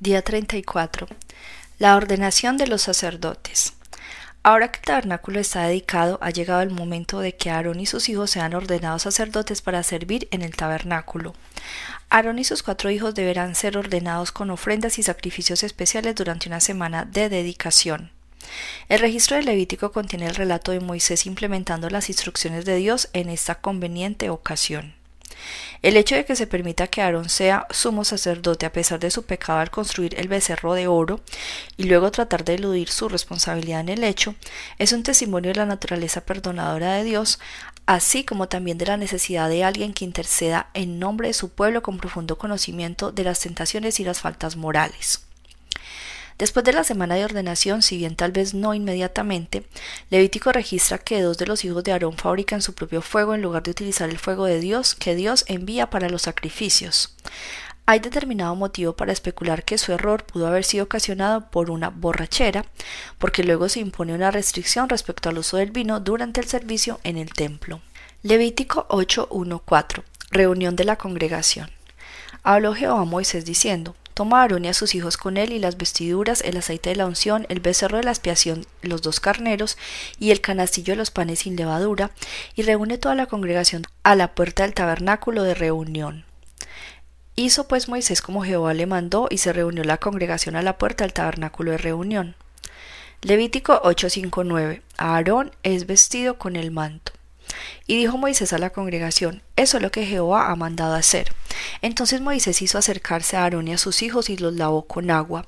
Día 34. La ordenación de los sacerdotes. Ahora que el tabernáculo está dedicado, ha llegado el momento de que Aarón y sus hijos sean ordenados sacerdotes para servir en el tabernáculo. Aarón y sus cuatro hijos deberán ser ordenados con ofrendas y sacrificios especiales durante una semana de dedicación. El registro del Levítico contiene el relato de Moisés implementando las instrucciones de Dios en esta conveniente ocasión. El hecho de que se permita que Aarón sea sumo sacerdote a pesar de su pecado al construir el becerro de oro y luego tratar de eludir su responsabilidad en el hecho, es un testimonio de la naturaleza perdonadora de Dios, así como también de la necesidad de alguien que interceda en nombre de su pueblo con profundo conocimiento de las tentaciones y las faltas morales. Después de la semana de ordenación, si bien tal vez no inmediatamente, Levítico registra que dos de los hijos de Aarón fabrican su propio fuego en lugar de utilizar el fuego de Dios que Dios envía para los sacrificios. Hay determinado motivo para especular que su error pudo haber sido ocasionado por una borrachera, porque luego se impone una restricción respecto al uso del vino durante el servicio en el templo. Levítico 8.1.4 Reunión de la congregación. Habló Jehová a Moisés diciendo, Toma a Aarón y a sus hijos con él y las vestiduras, el aceite de la unción, el becerro de la expiación, los dos carneros y el canastillo de los panes sin levadura, y reúne toda la congregación a la puerta del tabernáculo de reunión. Hizo pues Moisés como Jehová le mandó, y se reunió la congregación a la puerta del tabernáculo de reunión. Levítico 8:59 Aarón es vestido con el manto. Y dijo Moisés a la congregación, eso es lo que Jehová ha mandado hacer. Entonces Moisés hizo acercarse a Aarón y a sus hijos y los lavó con agua,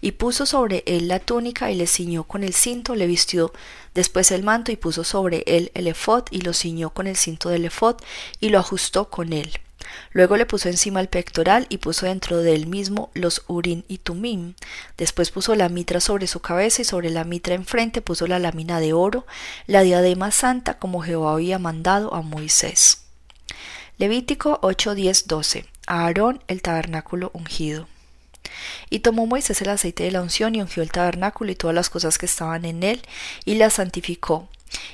y puso sobre él la túnica y le ciñó con el cinto, le vistió después el manto y puso sobre él el efod y lo ciñó con el cinto del efod y lo ajustó con él. Luego le puso encima el pectoral y puso dentro de él mismo los urín y tumim. Después puso la mitra sobre su cabeza y sobre la mitra enfrente puso la lámina de oro, la diadema santa como Jehová había mandado a Moisés. Levítico 8, 10, 12. Aarón el tabernáculo ungido. Y tomó Moisés el aceite de la unción y ungió el tabernáculo y todas las cosas que estaban en él, y la santificó,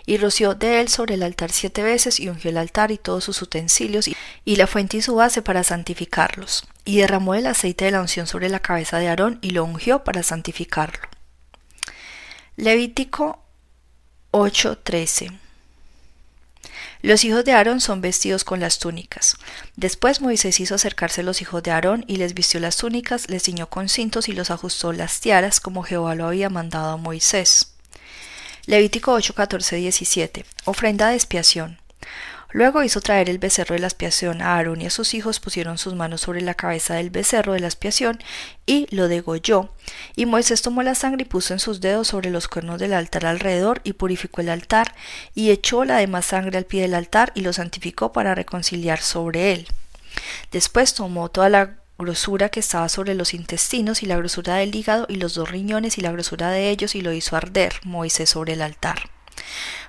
y roció de él sobre el altar siete veces y ungió el altar y todos sus utensilios y la fuente y su base para santificarlos. Y derramó el aceite de la unción sobre la cabeza de Aarón y lo ungió para santificarlo. Levítico 8:13 los hijos de Aarón son vestidos con las túnicas. Después Moisés hizo acercarse a los hijos de Aarón y les vistió las túnicas, les ciñó con cintos y los ajustó las tiaras como Jehová lo había mandado a Moisés. Levítico 8, 14, 17. Ofrenda de expiación. Luego hizo traer el becerro de la expiación a Aarón y a sus hijos pusieron sus manos sobre la cabeza del becerro de la expiación y lo degolló. Y Moisés tomó la sangre y puso en sus dedos sobre los cuernos del altar alrededor y purificó el altar y echó la demás sangre al pie del altar y lo santificó para reconciliar sobre él. Después tomó toda la grosura que estaba sobre los intestinos y la grosura del hígado y los dos riñones y la grosura de ellos y lo hizo arder Moisés sobre el altar.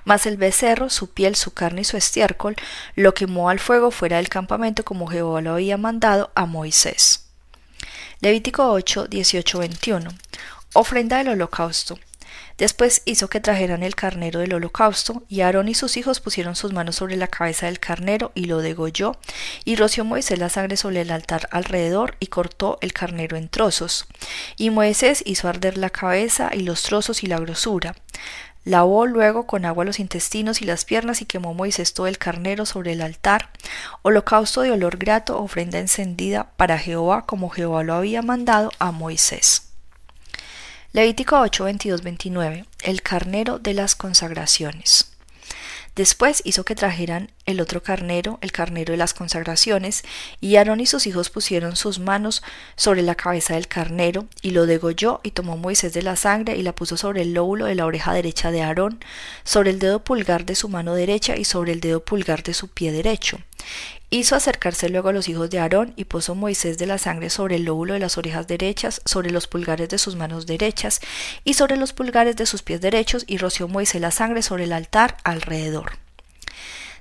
Mas el becerro, su piel, su carne y su estiércol lo quemó al fuego fuera del campamento como Jehová lo había mandado a Moisés. Levítico 8, 18, 21. Ofrenda del holocausto. Después hizo que trajeran el carnero del holocausto, y Aarón y sus hijos pusieron sus manos sobre la cabeza del carnero y lo degolló, y roció Moisés la sangre sobre el altar alrededor y cortó el carnero en trozos. Y Moisés hizo arder la cabeza y los trozos y la grosura. Lavó luego con agua los intestinos y las piernas y quemó Moisés todo el carnero sobre el altar, holocausto de olor grato, ofrenda encendida para Jehová como Jehová lo había mandado a Moisés. Levítico 8, 22, 29. El carnero de las consagraciones. Después hizo que trajeran el otro carnero, el carnero de las consagraciones, y Aarón y sus hijos pusieron sus manos sobre la cabeza del carnero, y lo degolló, y tomó Moisés de la sangre, y la puso sobre el lóbulo de la oreja derecha de Aarón, sobre el dedo pulgar de su mano derecha, y sobre el dedo pulgar de su pie derecho. Hizo acercarse luego a los hijos de Aarón, y puso Moisés de la sangre sobre el lóbulo de las orejas derechas, sobre los pulgares de sus manos derechas, y sobre los pulgares de sus pies derechos, y roció Moisés la sangre sobre el altar alrededor.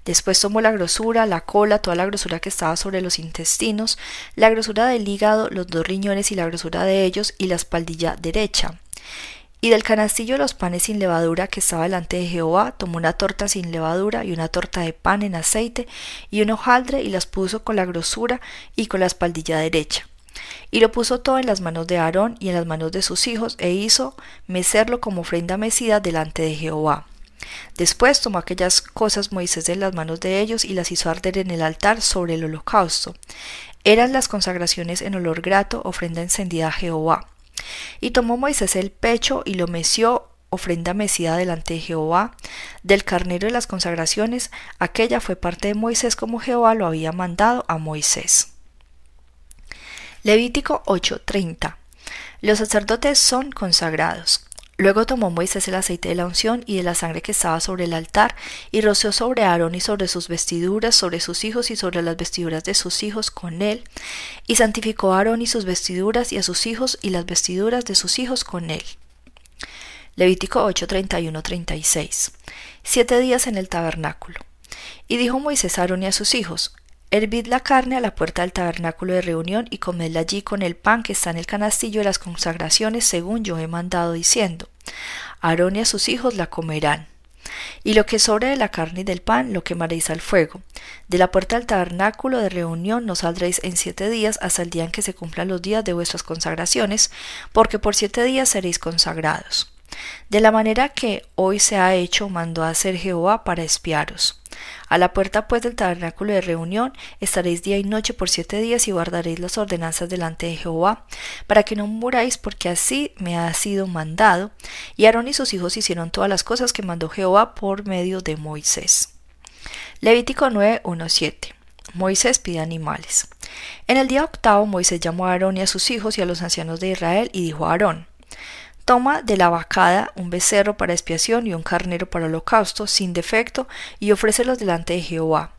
Después tomó la grosura, la cola, toda la grosura que estaba sobre los intestinos, la grosura del hígado, los dos riñones y la grosura de ellos, y la espaldilla derecha. Y del canastillo de los panes sin levadura que estaba delante de Jehová, tomó una torta sin levadura y una torta de pan en aceite y un hojaldre y las puso con la grosura y con la espaldilla derecha. Y lo puso todo en las manos de Aarón y en las manos de sus hijos, e hizo mecerlo como ofrenda mecida delante de Jehová. Después tomó aquellas cosas Moisés de las manos de ellos y las hizo arder en el altar sobre el holocausto. Eran las consagraciones en olor grato, ofrenda encendida a Jehová. Y tomó Moisés el pecho y lo meció ofrenda mecida delante de Jehová, del carnero de las consagraciones, aquella fue parte de Moisés como Jehová lo había mandado a Moisés. Levítico 8:30 Los sacerdotes son consagrados. Luego tomó Moisés el aceite de la unción y de la sangre que estaba sobre el altar, y roció sobre Aarón y sobre sus vestiduras, sobre sus hijos y sobre las vestiduras de sus hijos con él, y santificó a Aarón y sus vestiduras y a sus hijos y las vestiduras de sus hijos con él. Levítico 8, 36. Siete días en el tabernáculo. Y dijo Moisés a Aarón y a sus hijos, Hervid la carne a la puerta del tabernáculo de reunión y comedla allí con el pan que está en el canastillo de las consagraciones según yo he mandado diciendo, Aarón y a sus hijos la comerán. Y lo que sobre de la carne y del pan lo quemaréis al fuego. De la puerta del tabernáculo de reunión no saldréis en siete días hasta el día en que se cumplan los días de vuestras consagraciones, porque por siete días seréis consagrados. De la manera que hoy se ha hecho, mandó a hacer Jehová para espiaros. A la puerta pues del tabernáculo de reunión estaréis día y noche por siete días y guardaréis las ordenanzas delante de Jehová, para que no muráis, porque así me ha sido mandado. Y Aarón y sus hijos hicieron todas las cosas que mandó Jehová por medio de Moisés. Levítico 9, Moisés pide animales. En el día octavo Moisés llamó a Aarón y a sus hijos y a los ancianos de Israel y dijo a Aarón, Toma de la vacada un becerro para expiación y un carnero para holocausto, sin defecto, y ofrécelos delante de Jehová.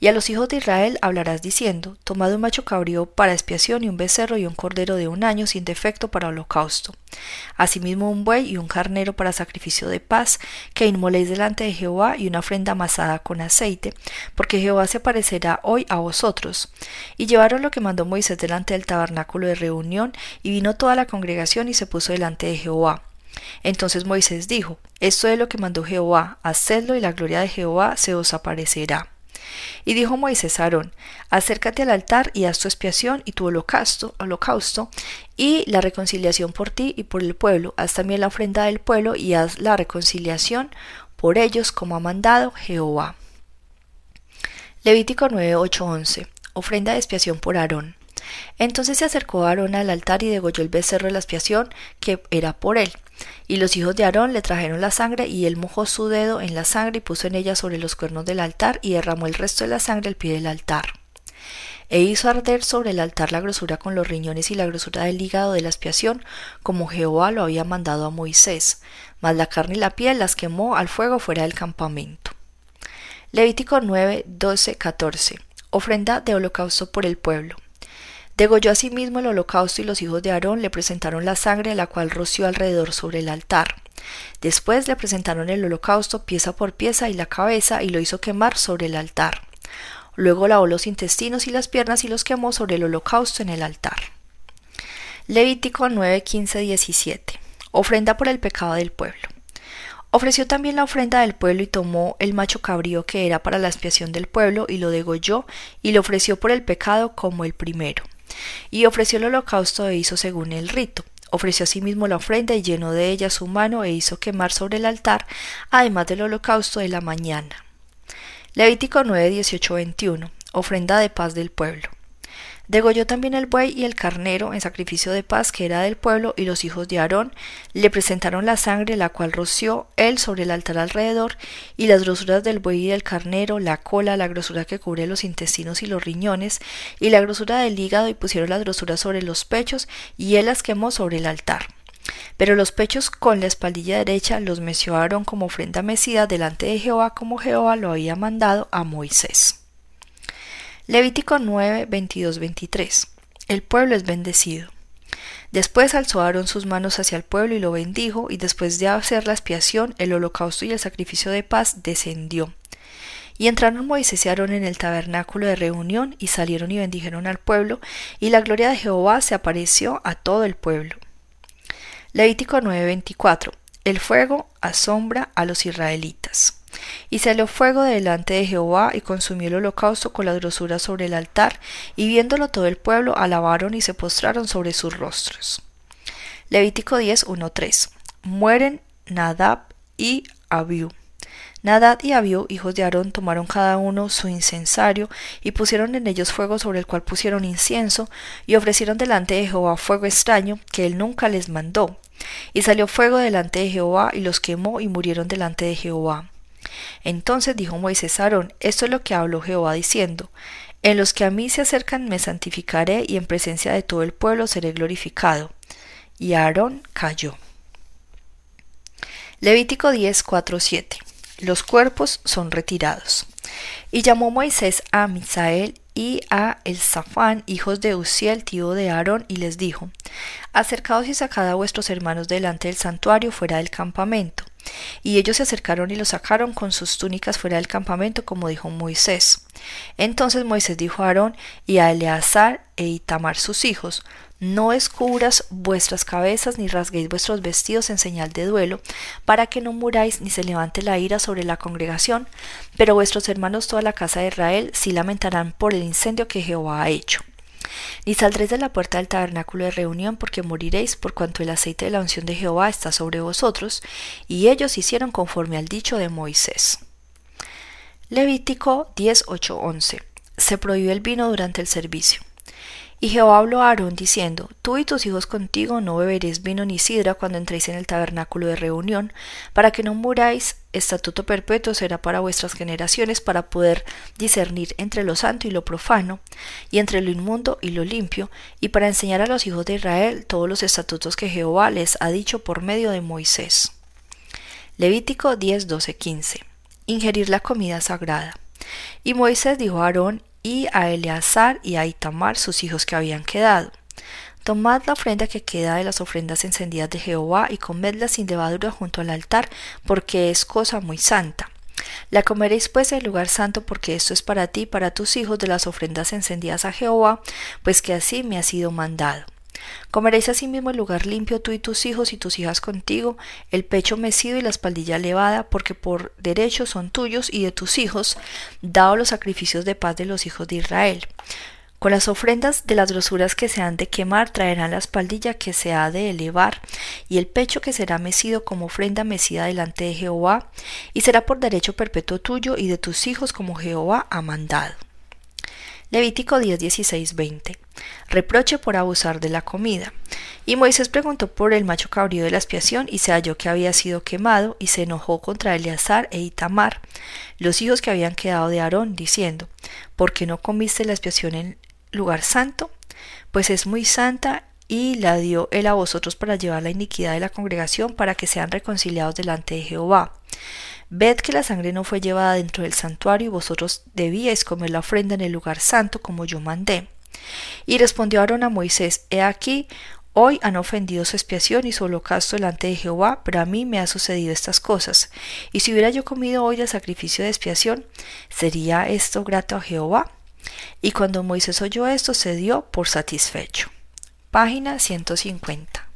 Y a los hijos de Israel hablarás diciendo, Tomad un macho cabrío para expiación y un becerro y un cordero de un año sin defecto para holocausto. Asimismo un buey y un carnero para sacrificio de paz, que inmoléis delante de Jehová y una ofrenda amasada con aceite, porque Jehová se aparecerá hoy a vosotros. Y llevaron lo que mandó Moisés delante del tabernáculo de reunión, y vino toda la congregación y se puso delante de Jehová. Entonces Moisés dijo, Esto es lo que mandó Jehová, hacedlo y la gloria de Jehová se os aparecerá. Y dijo Moisés a Aarón, acércate al altar y haz tu expiación y tu holocausto, holocausto y la reconciliación por ti y por el pueblo, haz también la ofrenda del pueblo y haz la reconciliación por ellos como ha mandado Jehová. Levítico 9, 11. Ofrenda de expiación por Aarón. Entonces se acercó Aarón al altar y degolló el becerro de la expiación que era por él. Y los hijos de Aarón le trajeron la sangre, y él mojó su dedo en la sangre y puso en ella sobre los cuernos del altar, y derramó el resto de la sangre al pie del altar. E hizo arder sobre el altar la grosura con los riñones y la grosura del hígado de la expiación, como Jehová lo había mandado a Moisés, mas la carne y la piel las quemó al fuego fuera del campamento. Levítico 9, 12, 14. Ofrenda de holocausto por el pueblo. Degolló asimismo el holocausto y los hijos de Aarón le presentaron la sangre, la cual roció alrededor sobre el altar. Después le presentaron el holocausto pieza por pieza y la cabeza y lo hizo quemar sobre el altar. Luego lavó los intestinos y las piernas y los quemó sobre el holocausto en el altar. Levítico 9, 15, 17. Ofrenda por el pecado del pueblo. Ofreció también la ofrenda del pueblo y tomó el macho cabrío que era para la expiación del pueblo y lo degolló y lo ofreció por el pecado como el primero y ofreció el holocausto e hizo según el rito. Ofreció asimismo la ofrenda y llenó de ella su mano e hizo quemar sobre el altar, además del holocausto de la mañana. Levítico 9, 18, 21. Ofrenda de paz del pueblo. Degolló también el buey y el carnero en sacrificio de paz que era del pueblo, y los hijos de Aarón le presentaron la sangre, la cual roció él sobre el altar alrededor, y las grosuras del buey y del carnero, la cola, la grosura que cubre los intestinos y los riñones, y la grosura del hígado, y pusieron las grosuras sobre los pechos, y él las quemó sobre el altar. Pero los pechos con la espaldilla derecha los meció Aarón como ofrenda mecida delante de Jehová, como Jehová lo había mandado a Moisés. Levítico 9, 22, 23. El pueblo es bendecido. Después alzó sus manos hacia el pueblo y lo bendijo, y después de hacer la expiación, el holocausto y el sacrificio de paz, descendió. Y entraron Moisés y Aarón en el tabernáculo de reunión, y salieron y bendijeron al pueblo, y la gloria de Jehová se apareció a todo el pueblo. Levítico 9:24. El fuego asombra a los israelitas. Y salió fuego delante de Jehová y consumió el holocausto con la grosura sobre el altar, y viéndolo todo el pueblo alabaron y se postraron sobre sus rostros. Levítico 10, 3. Mueren Nadab y Abiú. Nadab y Abiú, hijos de Aarón, tomaron cada uno su incensario y pusieron en ellos fuego sobre el cual pusieron incienso y ofrecieron delante de Jehová fuego extraño que él nunca les mandó. Y salió fuego delante de Jehová y los quemó y murieron delante de Jehová. Entonces dijo Moisés a Aarón, esto es lo que habló Jehová diciendo, en los que a mí se acercan me santificaré y en presencia de todo el pueblo seré glorificado. Y Aarón cayó. Levítico 10, 7 los cuerpos son retirados. Y llamó Moisés a Misael y a Elzafán, hijos de Uziel, tío de Aarón, y les dijo, Acercaos y sacad a vuestros hermanos delante del santuario fuera del campamento. Y ellos se acercaron y los sacaron con sus túnicas fuera del campamento, como dijo Moisés. Entonces Moisés dijo a Aarón y a Eleazar e Itamar sus hijos, no escubras vuestras cabezas ni rasguéis vuestros vestidos en señal de duelo, para que no muráis ni se levante la ira sobre la congregación, pero vuestros hermanos toda la casa de Israel sí lamentarán por el incendio que Jehová ha hecho. Ni saldréis de la puerta del tabernáculo de reunión, porque moriréis, por cuanto el aceite de la unción de Jehová está sobre vosotros. Y ellos hicieron conforme al dicho de Moisés. Levítico 10.8.11 Se prohíbe el vino durante el servicio. Y Jehová habló a Aarón diciendo, Tú y tus hijos contigo no beberéis vino ni sidra cuando entréis en el tabernáculo de reunión, para que no muráis, estatuto perpetuo será para vuestras generaciones para poder discernir entre lo santo y lo profano, y entre lo inmundo y lo limpio, y para enseñar a los hijos de Israel todos los estatutos que Jehová les ha dicho por medio de Moisés. Levítico 10, 12, 15. Ingerir la comida sagrada. Y Moisés dijo a Aarón y a Eleazar y a Itamar sus hijos que habían quedado. Tomad la ofrenda que queda de las ofrendas encendidas de Jehová y comedla sin levadura junto al altar, porque es cosa muy santa. La comeréis pues en el lugar santo, porque esto es para ti y para tus hijos de las ofrendas encendidas a Jehová, pues que así me ha sido mandado. Comeréis asimismo el lugar limpio tú y tus hijos y tus hijas contigo, el pecho mecido y la espaldilla levada, porque por derecho son tuyos y de tus hijos, dado los sacrificios de paz de los hijos de Israel. Con las ofrendas de las grosuras que se han de quemar traerán la espaldilla que se ha de elevar y el pecho que será mecido como ofrenda mecida delante de Jehová, y será por derecho perpetuo tuyo y de tus hijos como Jehová ha mandado. Levítico 10, 16, 20. Reproche por abusar de la comida. Y Moisés preguntó por el macho cabrío de la expiación y se halló que había sido quemado y se enojó contra Eleazar e Itamar, los hijos que habían quedado de Aarón, diciendo, ¿por qué no comiste la expiación en lugar santo? Pues es muy santa y la dio él a vosotros para llevar la iniquidad de la congregación para que sean reconciliados delante de Jehová. Ved que la sangre no fue llevada dentro del santuario y vosotros debíais comer la ofrenda en el lugar santo como yo mandé. Y respondió Aarón a Moisés, He aquí, hoy han ofendido su expiación y su holocausto delante de Jehová, pero a mí me ha sucedido estas cosas. Y si hubiera yo comido hoy el sacrificio de expiación, ¿sería esto grato a Jehová? Y cuando Moisés oyó esto, se dio por satisfecho. Página 150.